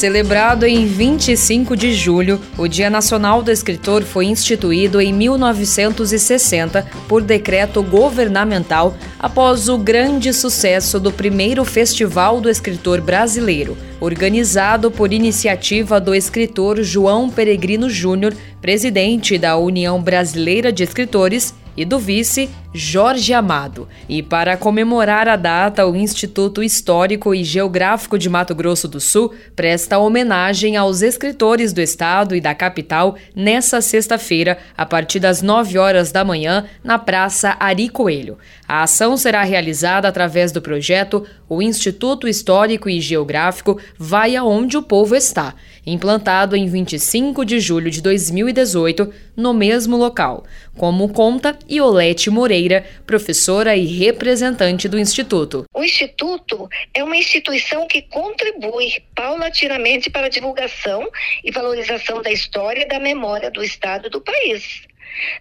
Celebrado em 25 de julho, o Dia Nacional do Escritor foi instituído em 1960 por decreto governamental após o grande sucesso do primeiro Festival do Escritor Brasileiro, organizado por iniciativa do escritor João Peregrino Júnior, presidente da União Brasileira de Escritores e do vice Jorge Amado. E para comemorar a data, o Instituto Histórico e Geográfico de Mato Grosso do Sul presta homenagem aos escritores do estado e da capital nessa sexta-feira, a partir das 9 horas da manhã, na Praça Ari Coelho. A ação será realizada através do projeto O Instituto Histórico e Geográfico Vai Aonde o Povo Está, implantado em 25 de julho de 2018, no mesmo local, como conta Iolete Moreira, professora e representante do Instituto. O Instituto é uma instituição que contribui paulatinamente para a divulgação e valorização da história e da memória do Estado e do país.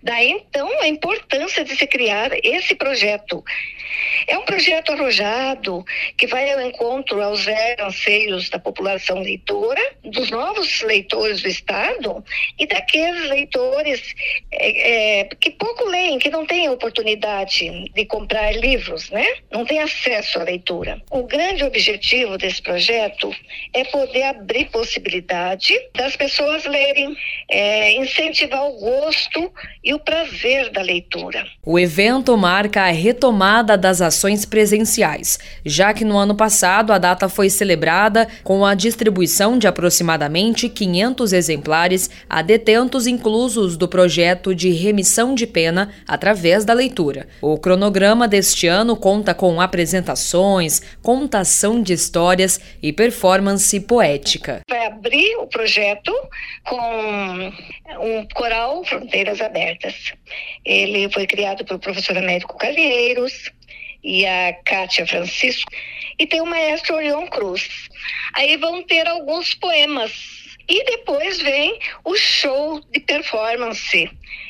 Daí então a importância de se criar esse projeto. É um projeto arrojado que vai ao encontro aos anseios da população leitora, dos novos leitores do Estado e daqueles leitores é, é, que pouco leem, que não têm oportunidade de comprar livros, né? Não têm acesso à leitura. O grande objetivo desse projeto é poder abrir possibilidade das pessoas lerem, é, incentivar o gosto e o prazer da leitura. O evento marca a retomada das ações presenciais, já que no ano passado a data foi celebrada com a distribuição de aproximadamente 500 exemplares a detentos inclusos do projeto de remissão de pena através da leitura. O cronograma deste ano conta com apresentações, contação de histórias e performance poética. Vai abrir o projeto com um coral Fronteiras Abertas. Ele foi criado pelo professor Américo Calheiros e a Kátia Francisco, e tem o maestro Orion Cruz. Aí vão ter alguns poemas. E depois vem o show de performance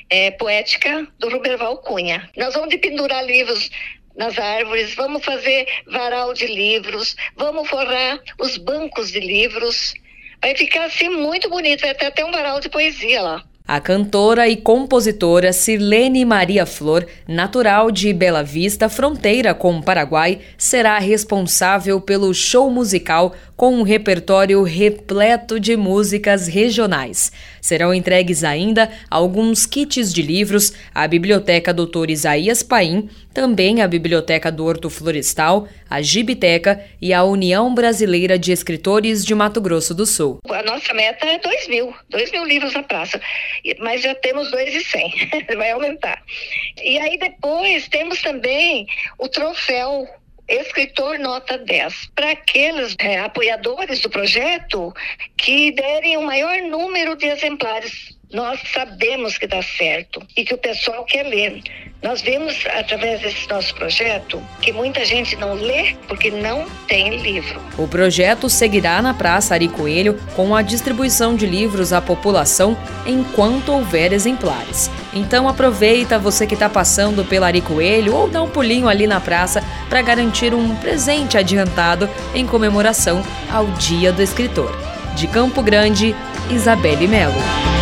é, poética do Ruberval Cunha. Nós vamos pendurar livros nas árvores, vamos fazer varal de livros, vamos forrar os bancos de livros. Vai ficar assim muito bonito, vai ter até um varal de poesia lá. A cantora e compositora Sirlene Maria Flor, natural de Bela Vista, fronteira com o Paraguai, será responsável pelo show musical com um repertório repleto de músicas regionais. Serão entregues ainda alguns kits de livros, a Biblioteca Doutor Isaías Paim, também a Biblioteca do Horto Florestal, a Gibiteca e a União Brasileira de Escritores de Mato Grosso do Sul. A nossa meta é 2 mil, 2 mil livros na praça, mas já temos 2.100, vai aumentar. E aí depois temos também o troféu escritor nota 10, para aqueles é, apoiadores do projeto que derem o maior número de exemplares. Nós sabemos que dá certo e que o pessoal quer ler. Nós vemos através desse nosso projeto que muita gente não lê porque não tem livro. O projeto seguirá na Praça Ari Coelho com a distribuição de livros à população enquanto houver exemplares. Então aproveita você que está passando pela Ari Coelho ou dá um pulinho ali na praça para garantir um presente adiantado em comemoração ao Dia do Escritor. De Campo Grande, Isabelle Melo.